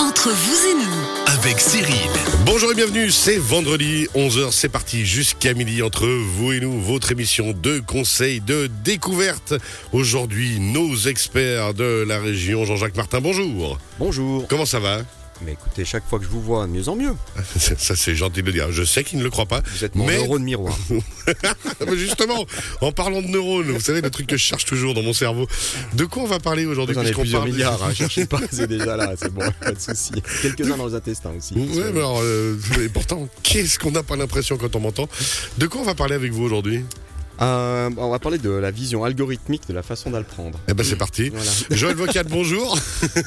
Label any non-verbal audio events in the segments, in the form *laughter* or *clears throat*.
Entre vous et nous, avec Cyril. Bonjour et bienvenue, c'est vendredi, 11h, c'est parti jusqu'à midi entre vous et nous, votre émission de conseils, de découverte. Aujourd'hui, nos experts de la région, Jean-Jacques Martin, bonjour. Bonjour. Comment ça va? Mais écoutez, chaque fois que je vous vois, de mieux en mieux. *laughs* Ça c'est gentil de le dire, je sais qu'il ne le croit pas. Vous êtes mon mais... neurone miroir. *laughs* Mais justement, en parlant de neurones, vous savez, le truc que je cherche toujours dans mon cerveau. De quoi on va parler aujourd'hui Vous en avez puisqu'on plusieurs parle- milliards, hein, cherchez pas, *laughs* c'est déjà là, c'est bon, pas de souci. Quelques-uns dans les intestins aussi. Ouais, mais alors, euh, et pourtant, qu'est-ce qu'on n'a pas l'impression quand on m'entend? De quoi on va parler avec vous aujourd'hui? Euh, on va parler de la vision algorithmique de la façon d'apprendre. Eh ben c'est parti. Voilà. *laughs* Joël Vocat, bonjour.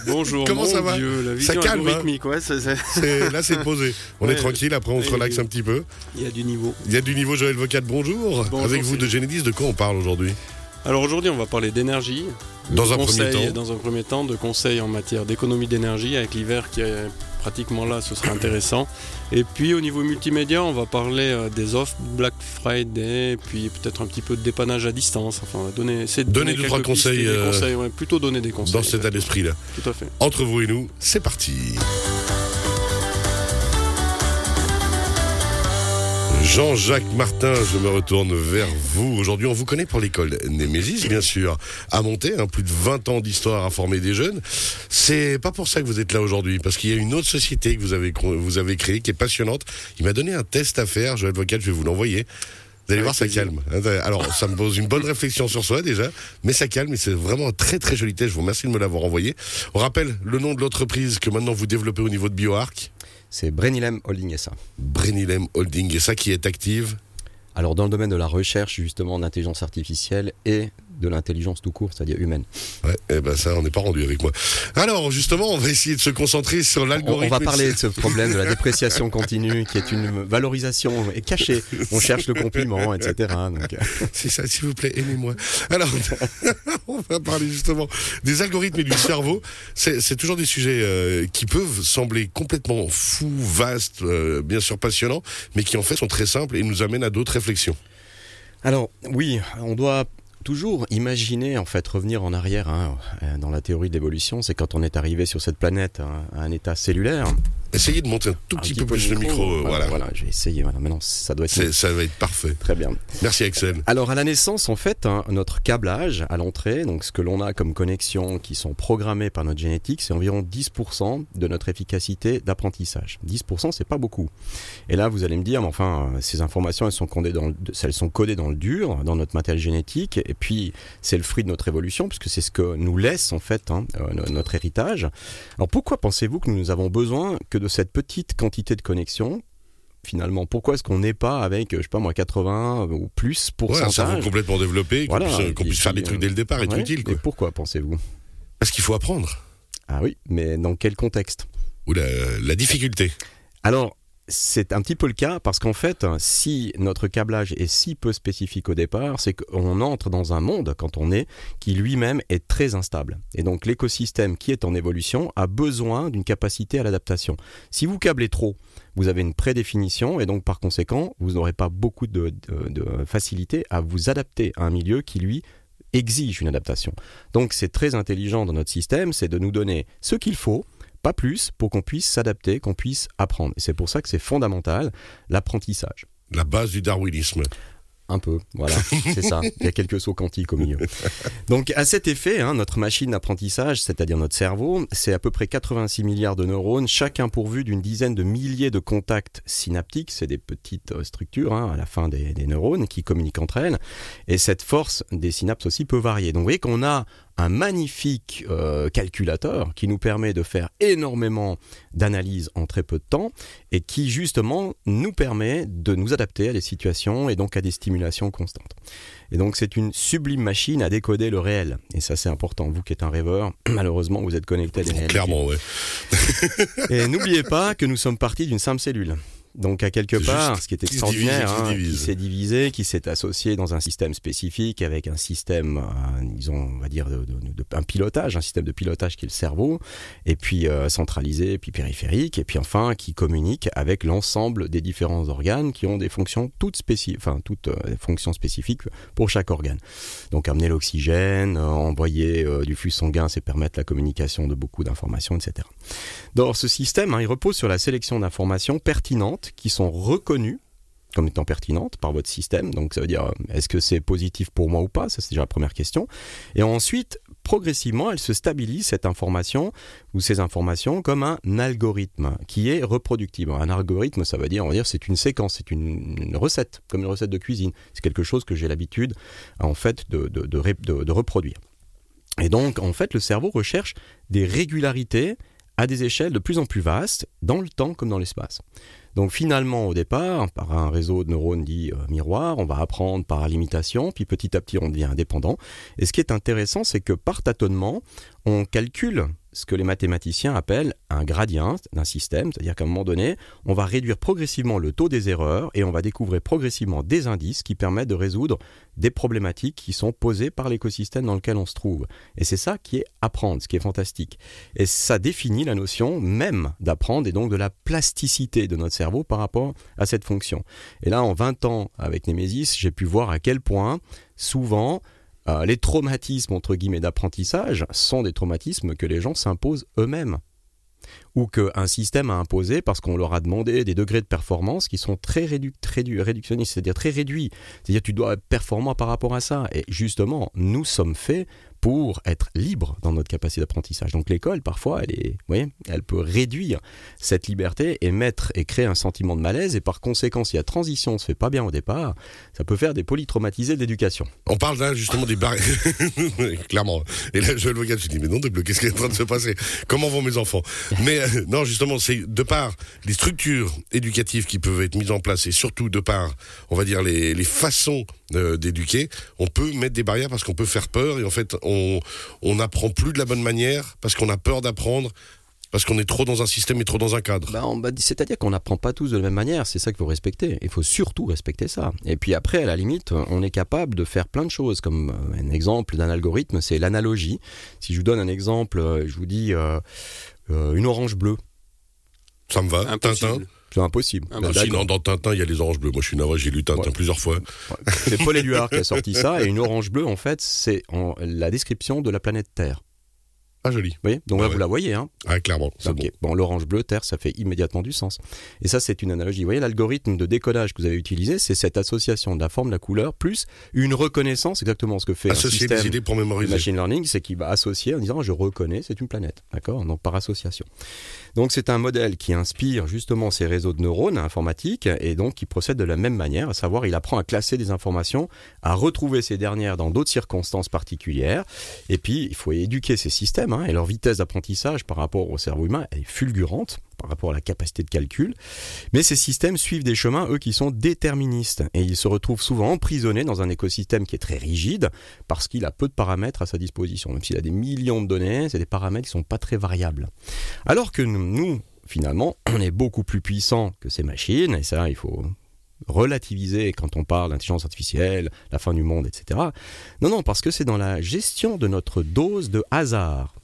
Bonjour, Comment mon ça va Dieu, la Ça calme, hein algorithmique, ouais, ça- ça- C'est- Là, c'est posé. On est tranquille, après on se relaxe un petit peu. il y a du niveau. Il y a du niveau Joël Vocat, bonjour. Bonjour, Avec vous de. Genesis, de quoi on parle aujourd'hui Alors aujourd'hui, on va parler d'énergie. Dans un premier temps. Dans un premier temps, de conseils en matière d'économie d'énergie. Avec l'hiver qui est pratiquement là, ce sera intéressant. Et puis au niveau multimédia, on va parler euh, des offres Black Friday, puis peut-être un petit peu de dépannage à distance. Enfin, on va donner, essayer de Donner deux, trois conseils, euh, conseils, ouais, plutôt donner des conseils. Dans cet état d'esprit-là. Tout à fait. Entre vous et nous, c'est parti. Jean-Jacques Martin, je me retourne vers vous. Aujourd'hui, on vous connaît pour l'école Némésis, bien sûr, à monter, hein, plus de 20 ans d'histoire à former des jeunes. C'est pas pour ça que vous êtes là aujourd'hui, parce qu'il y a une autre société que vous avez, vous avez créée qui est passionnante. Il m'a donné un test à faire, Joël Vocal, je vais vous l'envoyer. Vous allez voir, ça calme. hein. Alors, ça me pose une bonne réflexion sur soi déjà, mais ça calme et c'est vraiment un très très joli test. Je vous remercie de me l'avoir envoyé. On rappelle le nom de l'entreprise que maintenant vous développez au niveau de BioArc, C'est Brenilem Holding SA. Brenilem Holding, et ça qui est active. Alors dans le domaine de la recherche justement d'intelligence artificielle et de l'intelligence tout court, c'est-à-dire humaine. Ouais, eh ben ça, on n'est pas rendu avec moi. Alors, justement, on va essayer de se concentrer sur l'algorithme. on va parler de ce problème de la *laughs* dépréciation continue qui est une valorisation cachée. On cherche le compliment, etc. C'est ça, s'il vous plaît, aimez-moi. Alors, *laughs* on va parler justement des algorithmes et du cerveau. C'est c'est toujours des sujets euh, qui peuvent sembler complètement fous, vastes, euh, bien sûr passionnants, mais qui en fait sont très simples et nous amènent à d'autres réflexions. Alors oui, on doit toujours imaginer en fait revenir en arrière hein, dans la théorie de l'évolution. C'est quand on est arrivé sur cette planète à un état cellulaire. Essayez de monter un tout Un petit, peu plus le micro. euh, Voilà, voilà. vais essayer. Voilà, maintenant ça doit être Ça va être parfait. très bien. Merci Axel. Alors à la naissance, en fait, hein, notre câblage à l'entrée, donc ce que l'on a comme connexions qui sont programmées par notre génétique, c'est environ 10% de notre efficacité d'apprentissage. 10%, c'est pas beaucoup. Et là, vous allez me dire, mais enfin, euh, ces informations, elles sont codées dans le, elles sont codées dans le dur, dans notre matériel génétique, et puis c'est le fruit de notre évolution, puisque c'est ce que nous laisse en fait hein, euh, no- notre héritage. Alors pourquoi pensez-vous que nous avons besoin que de cette petite quantité de connexions Finalement, pourquoi est-ce qu'on n'est pas avec, euh, je sais pas moi, 80 ou plus Ouais, un cerveau complètement développé, qu'on Voilà. puisse, puisse faire des trucs euh, dès le départ est Ouais, utile. Quoi. Pourquoi pensez-vous? Parce qu'il faut apprendre. Ah oui, mais dans quel contexte? Ou la, la difficulté. Alors, c'est un petit peu le cas parce qu'en fait, si notre câblage est si peu spécifique au départ, c'est qu'on entre dans un monde, quand on est, qui lui-même est très instable. Et donc l'écosystème qui est en évolution a besoin d'une capacité à l'adaptation. Si vous câblez trop, vous avez une prédéfinition et donc par conséquent, vous n'aurez pas beaucoup de, de- de facilité à vous adapter à un milieu qui, lui, exige une adaptation. Donc c'est très intelligent dans notre système, c'est de nous donner ce qu'il faut, pas plus, pour qu'on puisse s'adapter, qu'on puisse apprendre. Et c'est pour ça que c'est fondamental, l'apprentissage. La base du darwinisme. Un peu, voilà, *laughs* c'est ça. Il y a quelques sauts quantiques au milieu. Donc, à cet effet, hein, notre machine d'apprentissage, c'est-à-dire notre cerveau, c'est à peu près 86 milliards de neurones, chacun pourvu d'une dizaine de milliers de contacts synaptiques. C'est des petites euh, structures hein, à la fin des, des neurones qui communiquent entre elles. Et cette force des synapses aussi peut varier. Donc, vous voyez qu'on a un magnifique euh, calculateur qui nous permet de faire énormément d'analyses en très peu de temps et qui justement nous permet de nous adapter à des situations et donc à des stimulations constantes. Et donc c'est une sublime machine à décoder le réel. Et ça c'est important. Vous qui êtes un rêveur, *clears throat* malheureusement vous êtes connecté à des réalités. Clairement, ouais. Et n'oubliez pas que nous sommes partis d'une simple cellule. Donc à quelque part, ce qui est extraordinaire, qui hein, s'est divisé, qui s'est associé dans un système spécifique avec un système, euh, disons, on va dire, de, de- de- un pilotage, un système de pilotage qui est le cerveau, et puis euh, centralisé, puis périphérique, et puis enfin qui communique avec l'ensemble des différents organes qui ont des fonctions toutes spécifiques, enfin toutes euh, fonctions spécifiques pour chaque organe. Donc amener l'oxygène, euh, envoyer du flux sanguin, c'est permettre la communication de beaucoup d'informations, etc. Dans ce système, hein, il repose sur la sélection d'informations pertinentes qui sont reconnues comme étant pertinentes par votre système. Donc ça veut dire, euh, est-ce que c'est positif pour moi ou pas? Ça, c'est déjà la première question. Et ensuite, progressivement, elle se stabilise, cette information ou ces informations, comme un algorithme qui est reproductible. Un algorithme, ça veut dire, on va dire, c'est une séquence, c'est une, recette, comme une recette de cuisine. C'est quelque chose que j'ai l'habitude, en fait, de- de reproduire. Et donc, en fait, le cerveau recherche des régularités à des échelles de plus en plus vastes, dans le temps comme dans l'espace. Donc finalement, au départ, par un réseau de neurones dit euh, miroir, on va apprendre par l'imitation, puis petit à petit on devient indépendant. Et ce qui est intéressant, c'est que par tâtonnement, on calcule ce que les mathématiciens appellent un gradient d'un système, c'est-à-dire qu'à un moment donné, on va réduire progressivement le taux des erreurs et on va découvrir progressivement des indices qui permettent de résoudre des problématiques qui sont posées par l'écosystème dans lequel on se trouve. Et c'est ça qui est apprendre, ce qui est fantastique. Et ça définit la notion même d'apprendre et donc de la plasticité de notre cerveau par rapport à cette fonction. Et là, en 20 ans avec Nemesis, j'ai pu voir à quel point souvent euh, les traumatismes entre guillemets d'apprentissage sont des traumatismes que les gens s'imposent eux-mêmes ou qu'un système a imposé parce qu'on leur a demandé des degrés de performance qui sont très, réduc- très du- réductionnistes, c'est-à-dire très réduits. C'est-à-dire tu dois être performant par rapport à ça. Et justement, nous sommes faits pour être libres dans notre capacité d'apprentissage. Donc l'école, parfois, elle, est, vous voyez, elle peut réduire cette liberté et mettre et créer un sentiment de malaise. Et par conséquent, si la transition ne se fait pas bien au départ, ça peut faire des polytraumatisés de l'éducation. On parle là justement des barrières. *laughs* Clairement. Et là, je le regarde, je dis, mais non, qu'est-ce qui est en train de se passer Comment vont mes enfants? Mais euh, non, justement, c'est de par les structures éducatives qui peuvent être mises en place et surtout de par, on va dire, les, les façons euh, d'éduquer, on peut mettre des barrières parce qu'on peut faire peur et en fait, on on n'apprend plus de la bonne manière parce qu'on a peur d'apprendre. Parce qu'on est trop dans un système et trop dans un cadre. On- bah, C'est-à-dire qu'on n'apprend pas tous de la même manière, c'est ça qu'il faut respecter. Il faut surtout respecter ça. Et puis après, à la limite, on est capable de faire plein de choses. Comme euh, un exemple d'un algorithme, c'est l'analogie. Si je vous donne un exemple, euh, je vous dis euh, euh, une orange bleue. Ça me va. Tintin. C'est impossible. Ah, Ah, bah, si, non, dans Tintin, il y a les oranges bleues. Moi, je suis navré, j'ai lu Tintin Ouais. plusieurs fois. C'est Paul Éluard qui a *laughs* sorti ça. Et une orange bleue, en fait, c'est la description de la planète Terre. Ah, joli. Vous voyez? Donc là, Ouais, vous la voyez. Hein Ah, clairement. C'est Ok. Bon, l'orange bleu, terre, ça fait immédiatement du sens. Et ça, c'est une analogie. Vous voyez, l'algorithme de décodage que vous avez utilisé, c'est cette association de la forme, de la couleur, plus une reconnaissance, exactement ce que fait bon. un Associer système des pour de mémoriser. machine learning, c'est qu'il va associer en disant je reconnais, c'est une planète, d'accord? Donc par association. Donc c'est un modèle qui inspire justement ces réseaux de neurones informatiques et donc qui procède de la même manière, à savoir il apprend à classer des informations, à retrouver ces dernières dans d'autres circonstances particulières, et puis il faut éduquer ces systèmes et leur vitesse d'apprentissage par rapport au cerveau humain est fulgurante par rapport à la capacité de calcul. Mais ces systèmes suivent des chemins, eux, qui sont déterministes. Et ils se retrouvent souvent emprisonnés dans un écosystème qui est très rigide parce qu'il a peu de paramètres à sa disposition. Même s'il a des millions de données, c'est des paramètres qui ne sont pas très variables. Alors que nous, finalement, *clears throat* on est beaucoup plus puissants que ces machines, et ça, il faut relativiser quand on parle d'intelligence artificielle, la fin du monde, etc. Non, non, parce que c'est dans la gestion de notre dose de hasard.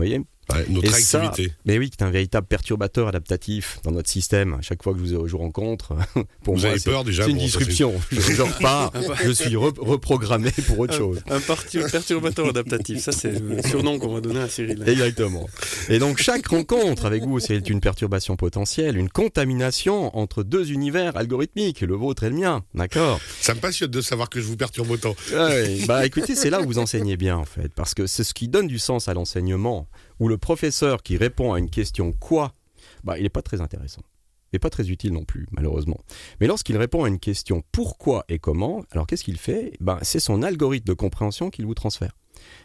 Vous voyez Ouais, notre et ça, activité. mais oui, c'est un véritable perturbateur adaptatif dans notre système. À chaque fois que je vous, je vous rencontre, *laughs* pour Vous moi, avez c'est peur déjà c'est une bon, ça, disruption. *laughs* Je, je repars, je suis re- reprogrammé pour autre chose. Un perturbateur adaptatif, ça c'est le surnom qu'on va donner à Cyril. Exactement. Et donc chaque rencontre avec vous, c'est une perturbation potentielle, une contamination entre deux univers algorithmiques, le vôtre et le mien. D'accord? Ça me passionne de savoir que je vous perturbe autant. Ouais, bah écoutez, c'est là où vous enseignez bien en fait, parce que c'est ce qui donne du sens à l'enseignement, où le professeur qui répond à une question quoi, bah il n'est pas très intéressant. N'est pas très utile non plus, malheureusement. Mais lorsqu'il répond à une question pourquoi et comment, alors qu'est-ce qu'il fait? Ben, C'est son algorithme de compréhension qu'il vous transfère.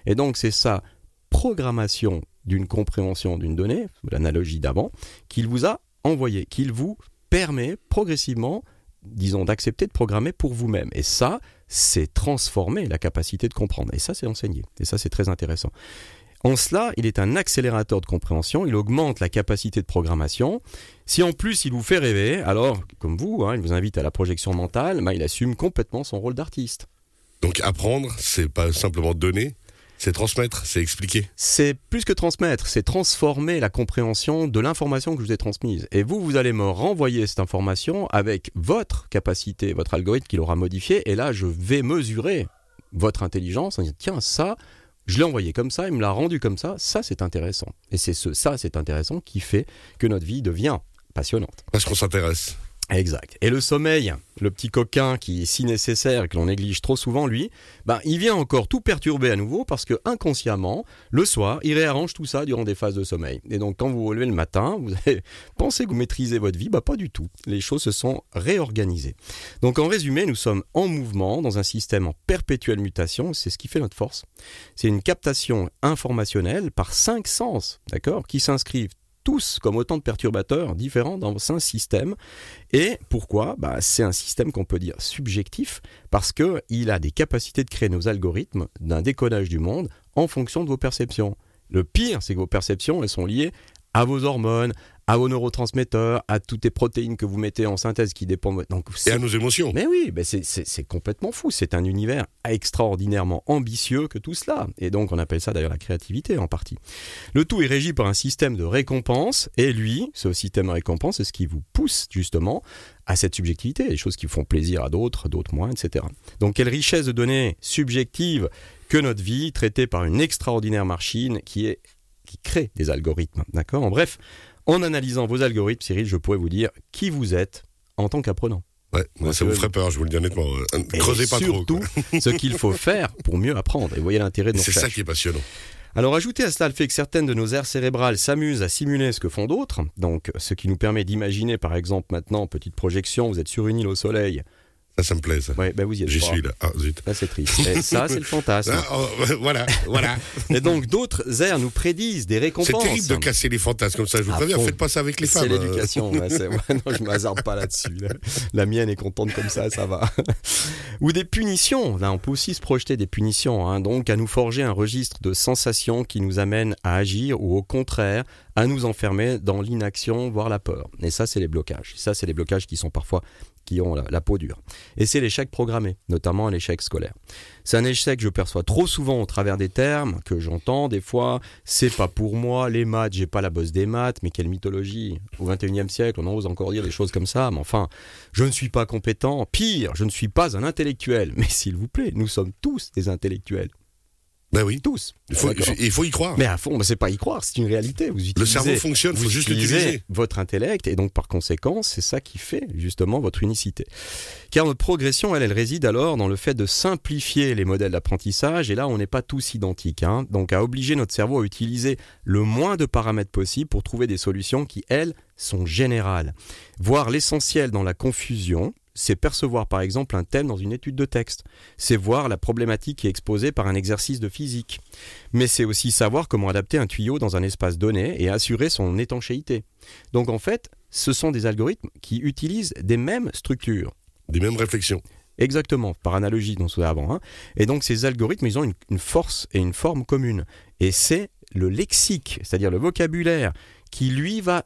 Et donc c'est sa programmation d'une compréhension d'une donnée, l'analogie d'avant, qu'il vous a envoyé, qu'il vous permet progressivement, disons, d'accepter de programmer pour vous-même. Et ça, c'est transformer la capacité de comprendre. Et ça, c'est enseigné. Et ça, c'est très intéressant. En cela, il est un accélérateur de compréhension, il augmente la capacité de programmation. Si en plus il vous fait rêver, alors, comme vous, hein, il vous invite à la projection mentale, bah, il assume complètement son rôle d'artiste. Donc apprendre, c'est pas simplement donner, c'est transmettre, c'est expliquer. C'est plus que transmettre, c'est transformer la compréhension de l'information que je vous ai transmise. Et vous, vous allez me renvoyer cette information avec votre capacité, votre algorithme qui l'aura modifié. Et là, je vais mesurer votre intelligence en disant, tiens, ça, je l'ai envoyé comme ça, il me l'a rendu comme ça, ça c'est intéressant. Et c'est ce ça c'est intéressant qui fait que notre vie devient passionnante. Parce qu'on s'intéresse. Exact. Et le sommeil, le petit coquin qui est si nécessaire et que l'on néglige trop souvent, lui, ben, il vient encore tout perturber à nouveau parce que inconsciemment, le soir, il réarrange tout ça durant des phases de sommeil. Et donc, quand vous vous levez le matin, vous *laughs* avez pensé que vous maîtrisez votre vie, bah pas du tout. Les choses se sont réorganisées. Donc, en résumé, nous sommes en mouvement dans un système en perpétuelle mutation. C'est ce qui fait notre force. C'est une captation informationnelle par cinq sens, d'accord, qui s'inscrivent tous comme autant de perturbateurs différents dans un système. Et pourquoi? Bah, C'est un système qu'on peut dire subjectif parce qu'il a des capacités de créer nos algorithmes d'un décodage du monde en fonction de vos perceptions. Le pire, c'est que vos perceptions, elles sont liées à vos hormones, à vos neurotransmetteurs, à toutes les protéines que vous mettez en synthèse qui dépendent. Donc, et à nos émotions. Mais oui, c'est complètement fou. C'est un univers extraordinairement ambitieux que tout cela. Et donc on appelle ça d'ailleurs la créativité en partie. Le tout est régi par un système de récompense. Et lui, ce système de récompense, c'est ce qui vous pousse justement à cette subjectivité, des choses qui font plaisir à d'autres, d'autres moins, etc. Donc quelle richesse de données subjectives que notre vie, traitée par une extraordinaire machine qui est qui crée des algorithmes. D'accord? En bref, en analysant vos algorithmes, Cyril, je pourrais vous dire qui vous êtes en tant qu'apprenant. Ouais, moi, ça vous ferait peur, je vous le dis honnêtement. Euh, creusez pas trop. Surtout, *laughs* ce qu'il faut faire pour mieux apprendre. Et voyez l'intérêt de nos C'est ça qui est passionnant. Alors ajoutez à cela le fait que certaines de nos aires cérébrales s'amusent à simuler ce que font d'autres, donc ce qui nous permet d'imaginer par exemple maintenant, petite projection, vous êtes sur une île au soleil, ça, ça me plaît, ça. Ouais, ben vous y êtes. J'y suis là. Ah, zut. Là, c'est triste. Et ça, c'est le fantasme. Ah, oh, *laughs* voilà, voilà. Et donc, d'autres airs nous prédisent des récompenses. C'est terrible de casser les fantasmes comme ça. Je vous préviens, faites pas ça avec les femmes. C'est l'éducation. ouais, *laughs* non, je m'hasarde pas là-dessus. La mienne est contente comme ça, ça va. Ou des punitions. Là, on peut aussi se projeter des punitions. Hein. Donc, à nous forger un registre de sensations qui nous amènent à agir ou au contraire à nous enfermer dans l'inaction, voire la peur. Et ça, c'est les blocages. Ça, c'est les blocages qui sont parfois qui ont la, peau dure. Et c'est l'échec programmé, notamment l'échec scolaire. C'est un échec que je perçois trop souvent au travers des termes, que j'entends des fois, c'est pas pour moi, les maths, j'ai pas la bosse des maths, mais quelle mythologie. Au 21e siècle, on ose encore dire des choses comme ça, mais enfin, je ne suis pas compétent, pire, je ne suis pas un intellectuel. Mais s'il vous plaît, nous sommes tous des intellectuels. Ben oui. Tous. Il faut, il faut y croire. Mais à fond, c'est pas y croire, c'est une réalité. Vous le cerveau fonctionne, il faut juste l'utiliser. Votre intellect, et donc par conséquent, c'est ça qui fait justement votre unicité. Car notre progression, elle, elle réside alors dans le fait de simplifier les modèles d'apprentissage, et là, on n'est pas tous identiques. Hein. Donc à obliger notre cerveau à utiliser le moins de paramètres possible pour trouver des solutions qui, elles, sont générales. Voir l'essentiel dans la confusion, c'est percevoir par exemple un thème dans une étude de texte, c'est voir la problématique qui est exposée par un exercice de physique, mais c'est aussi savoir comment adapter un tuyau dans un espace donné et assurer son étanchéité. Donc en fait, ce sont des algorithmes qui utilisent des mêmes structures. Des mêmes réflexions. Exactement, par analogie dont on avant. Hein. Et donc ces algorithmes, ils ont une force et une forme commune. Et c'est le lexique, c'est-à-dire le vocabulaire, qui lui va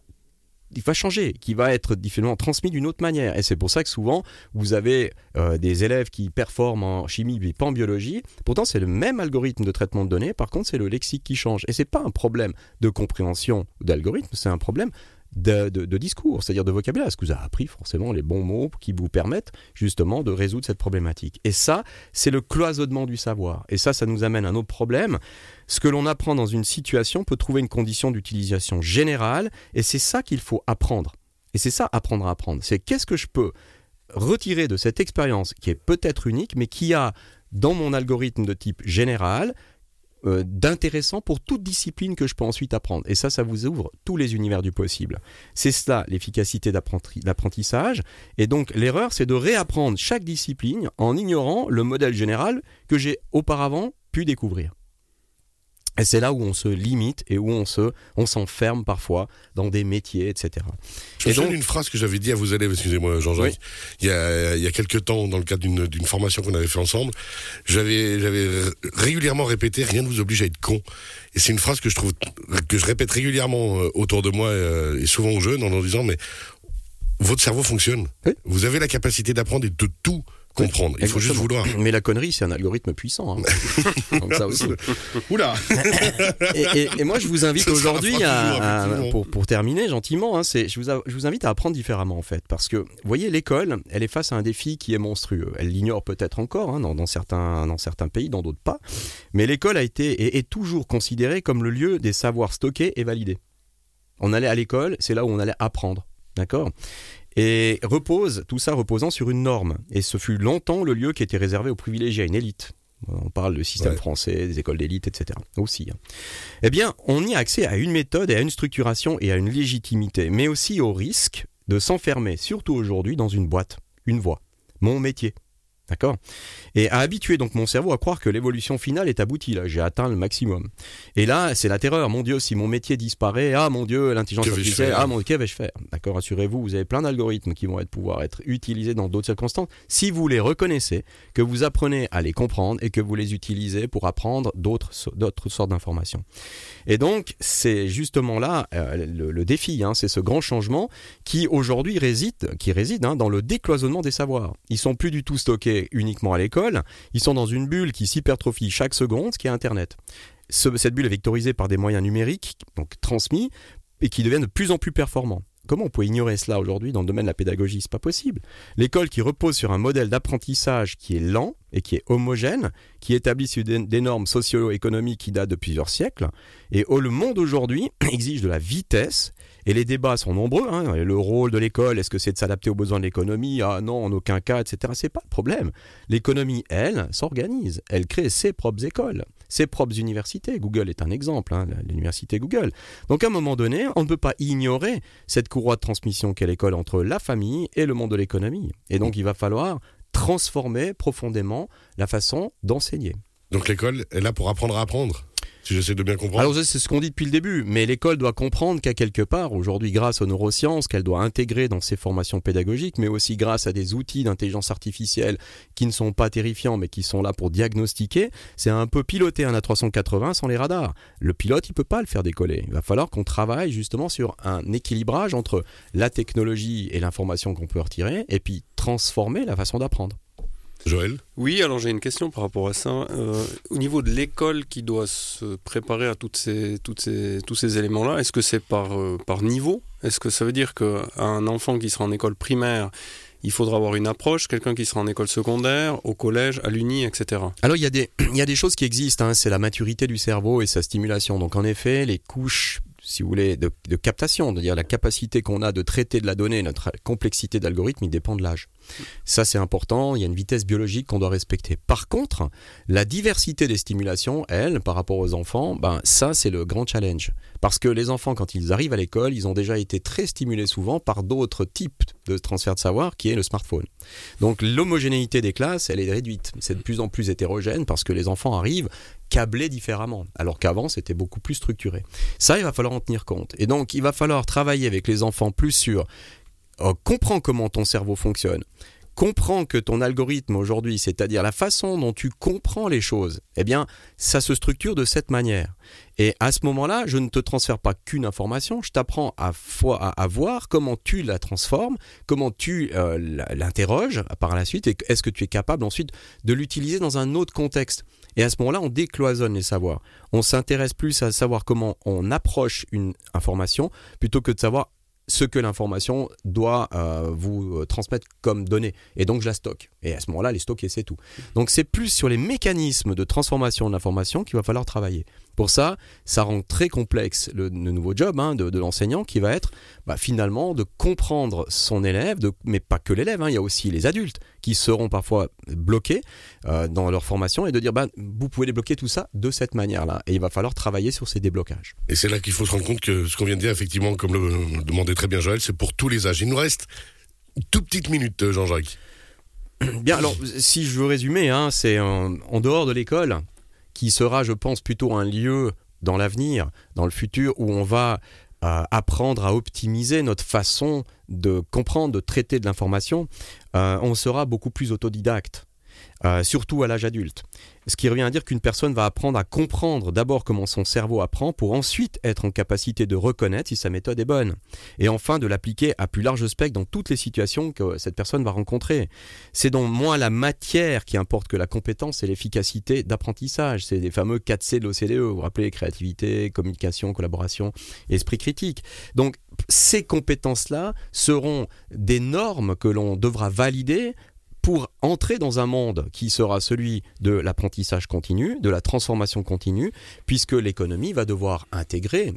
il va changer, qui va être différemment transmis d'une autre manière. Et c'est pour ça que souvent, vous avez euh, des élèves qui performent en chimie mais pas en biologie. Pourtant, c'est le même algorithme de traitement de données. Par contre, c'est le lexique qui change. Et c'est pas un problème de compréhension d'algorithme, c'est un problème de, discours, c'est-à-dire de vocabulaire. Est-ce que vous avez appris forcément les bons mots qui vous permettent justement de résoudre cette problématique? Et ça, c'est le cloisonnement du savoir. Et ça, ça nous amène à un autre problème. Ce que l'on apprend dans une situation peut trouver une condition d'utilisation générale, et c'est ça qu'il faut apprendre. Et c'est ça, apprendre à apprendre. C'est qu'est-ce que je peux retirer de cette expérience qui est peut-être unique, mais qui a dans mon algorithme de type général euh, d'intéressant pour toute discipline que je peux ensuite apprendre. Et ça, ça vous ouvre tous les univers du possible. C'est cela l'efficacité d'apprentissage. Et donc l'erreur, c'est de réapprendre chaque discipline en ignorant le modèle général que j'ai auparavant pu découvrir. Et c'est là où on se limite et où on se, on s'enferme parfois dans des métiers, etc. Je me souviens d'une phrase que j'avais dit à vos élèves, excusez-moi Jean-Jacques, il, y a, il y a quelques temps, dans le cadre d'une formation qu'on avait fait ensemble, j'avais, j'avais régulièrement répété, rien ne vous oblige à être con. Et c'est une phrase que je trouve, que je répète régulièrement euh, autour de moi euh, et souvent aux jeunes en leur disant, mais votre cerveau fonctionne. Vous avez la capacité d'apprendre et de tout comprendre. Il faut juste vouloir. Mais la connerie, c'est un algorithme puissant. Hein. *laughs* ça aussi. Oula *laughs* et, moi, je vous invite aujourd'hui à, pour, pour, terminer gentiment, hein, c'est, je, vous je vous invite à apprendre différemment en fait, parce que vous voyez, l'école, elle est face à un défi qui est monstrueux. Elle l'ignore peut-être encore hein, dans, dans, certains, dans certains pays, dans d'autres pas, mais l'école a été et est toujours considérée comme le lieu des savoirs stockés et validés. On allait à l'école, c'est là où on allait apprendre. D'accord? Et repose, tout ça reposant sur une norme. Et ce fut longtemps le lieu qui était réservé aux privilégiés, à une élite. On parle du système français, des écoles d'élite, etc. Aussi. Hein. Eh bien, on y a accès à une méthode et à une structuration et à une légitimité, mais aussi au risque de s'enfermer, surtout aujourd'hui, dans une boîte, une voie, mon métier, D'accord? Et à habituer donc mon cerveau à croire que l'évolution finale est aboutie, là, j'ai atteint le maximum. Et là, c'est la terreur. Mon Dieu, si mon métier disparaît, ah mon Dieu, l'intelligence artificielle, ah mon Dieu, que vais-je faire? D'accord, assurez-vous, vous avez plein d'algorithmes qui vont être, pouvoir être utilisés dans d'autres circonstances. Si vous les reconnaissez, que vous apprenez à les comprendre et que vous les utilisez pour apprendre d'autres, d'autres sortes d'informations. Et donc, c'est justement là euh, le, défi, hein, c'est ce grand changement qui aujourd'hui réside, qui réside hein, dans le décloisonnement des savoirs. Ils sont plus du tout stockés uniquement à l'école, ils sont dans une bulle qui s'hypertrophie chaque seconde, ce qui est Internet. cette bulle est vectorisée par des moyens numériques, donc transmis, et qui deviennent de plus en plus performants. Comment on peut ignorer cela aujourd'hui dans le domaine de la pédagogie? C'est pas possible. L'école qui repose sur un modèle d'apprentissage qui est lent et qui est homogène, qui établit des normes socio-économiques qui datent de plusieurs siècles, et où le monde aujourd'hui *clears throat* exige de la vitesse et les débats sont nombreux. Hein. Le rôle de l'école, est-ce que c'est de s'adapter aux besoins de l'économie? Ah non, en aucun cas, etc. C'est pas le problème. L'économie, elle, s'organise. Elle crée ses propres écoles, ses propres universités. Google est un exemple, hein, l'université Google. Donc à un moment donné, on ne peut pas ignorer cette courroie de transmission qu'est l'école entre la famille et le monde de l'économie. Et donc il va falloir transformer profondément la façon d'enseigner. Donc l'école est là pour apprendre à apprendre si j'essaie de bien comprendre. Alors c'est ce qu'on dit depuis le début, mais l'école doit comprendre qu'à quelque part, aujourd'hui grâce aux neurosciences, qu'elle doit intégrer dans ses formations pédagogiques, mais aussi grâce à des outils d'intelligence artificielle qui ne sont pas terrifiants, mais qui sont là pour diagnostiquer, c'est un peu piloter un A380 sans les radars. Le pilote, il peut pas le faire décoller. Il va falloir qu'on travaille justement sur un équilibrage entre la technologie et l'information qu'on peut retirer, et puis transformer la façon d'apprendre. Joël Oui, alors j'ai une question par rapport à ça. Euh, au niveau de l'école qui doit se préparer à toutes ces, toutes ces, tous ces éléments-là, est-ce que c'est par, euh, par niveau? Est-ce que ça veut dire qu'un enfant qui sera en école primaire, il faudra avoir une approche, quelqu'un qui sera en école secondaire, au collège, à l'uni, etc. Alors il y, a des, *clears throat* il y a des choses qui existent, hein. c'est la maturité du cerveau et sa stimulation. Donc en effet, les couches si vous voulez, de, captation, de dire la capacité qu'on a de traiter de la donnée, notre complexité d'algorithme, il dépend de l'âge. Ça, c'est important. Il y a une vitesse biologique qu'on doit respecter. Par contre, la diversité des stimulations, elle, par rapport aux enfants, ben, ça, c'est le grand challenge. Parce que les enfants, quand ils arrivent à l'école, ils ont déjà été très stimulés souvent par d'autres types de transfert de savoir, qui est le smartphone. Donc, l'homogénéité des classes, elle est réduite. C'est de plus en plus hétérogène parce que les enfants arrivent câblés différemment, alors qu'avant c'était beaucoup plus structuré. Ça, il va falloir en tenir compte. Et donc, il va falloir travailler avec les enfants plus sur euh, comprends comment ton cerveau fonctionne, comprends que ton algorithme aujourd'hui, c'est-à-dire la façon dont tu comprends les choses, eh bien, ça se structure de cette manière. Et à ce moment-là, je ne te transfère pas qu'une information, je t'apprends à, à, voir comment tu la transformes, comment tu euh, l'interroges par la suite, et est-ce que tu es capable ensuite de l'utiliser dans un autre contexte. Et à ce moment-là, on décloisonne les savoirs. On s'intéresse plus à savoir comment on approche une information plutôt que de savoir ce que l'information doit euh, vous euh, transmettre comme données. Et donc je la stocke. Et à ce moment-là, les stocker, c'est tout. Donc c'est plus sur les mécanismes de transformation de l'information qu'il va falloir travailler. Pour ça, ça rend très complexe le, nouveau job hein, de, l'enseignant qui va être bah, finalement de comprendre son élève, de, mais pas que l'élève, hein, il y a aussi les adultes qui seront parfois bloqués euh, dans leur formation et de dire bah, vous pouvez débloquer tout ça de cette manière-là. Et il va falloir travailler sur ces déblocages. Et c'est là qu'il faut se rendre compte que ce qu'on vient de dire, effectivement, comme le demandait très bien Joël, c'est pour tous les âges. Il nous reste une toute petite minute, Jean-Jacques. Bien, alors, si je veux résumer, hein, c'est en, dehors de l'école qui sera, je pense, plutôt un lieu dans l'avenir, dans le futur, où on va euh, apprendre à optimiser notre façon de comprendre, de traiter de l'information, euh, on sera beaucoup plus autodidacte. Euh, surtout à l'âge adulte. Ce qui revient à dire qu'une personne va apprendre à comprendre d'abord comment son cerveau apprend pour ensuite être en capacité de reconnaître si sa méthode est bonne. Et enfin de l'appliquer à plus large spectre dans toutes les situations que cette personne va rencontrer. C'est donc moins la matière qui importe que la compétence et l'efficacité d'apprentissage. C'est les fameux 4 C de l'OCDE. Vous vous rappelez créativité, communication, collaboration, esprit critique. Donc ces compétences-là seront des normes que l'on devra valider pour entrer dans un monde qui sera celui de l'apprentissage continu, de la transformation continue, puisque l'économie va devoir intégrer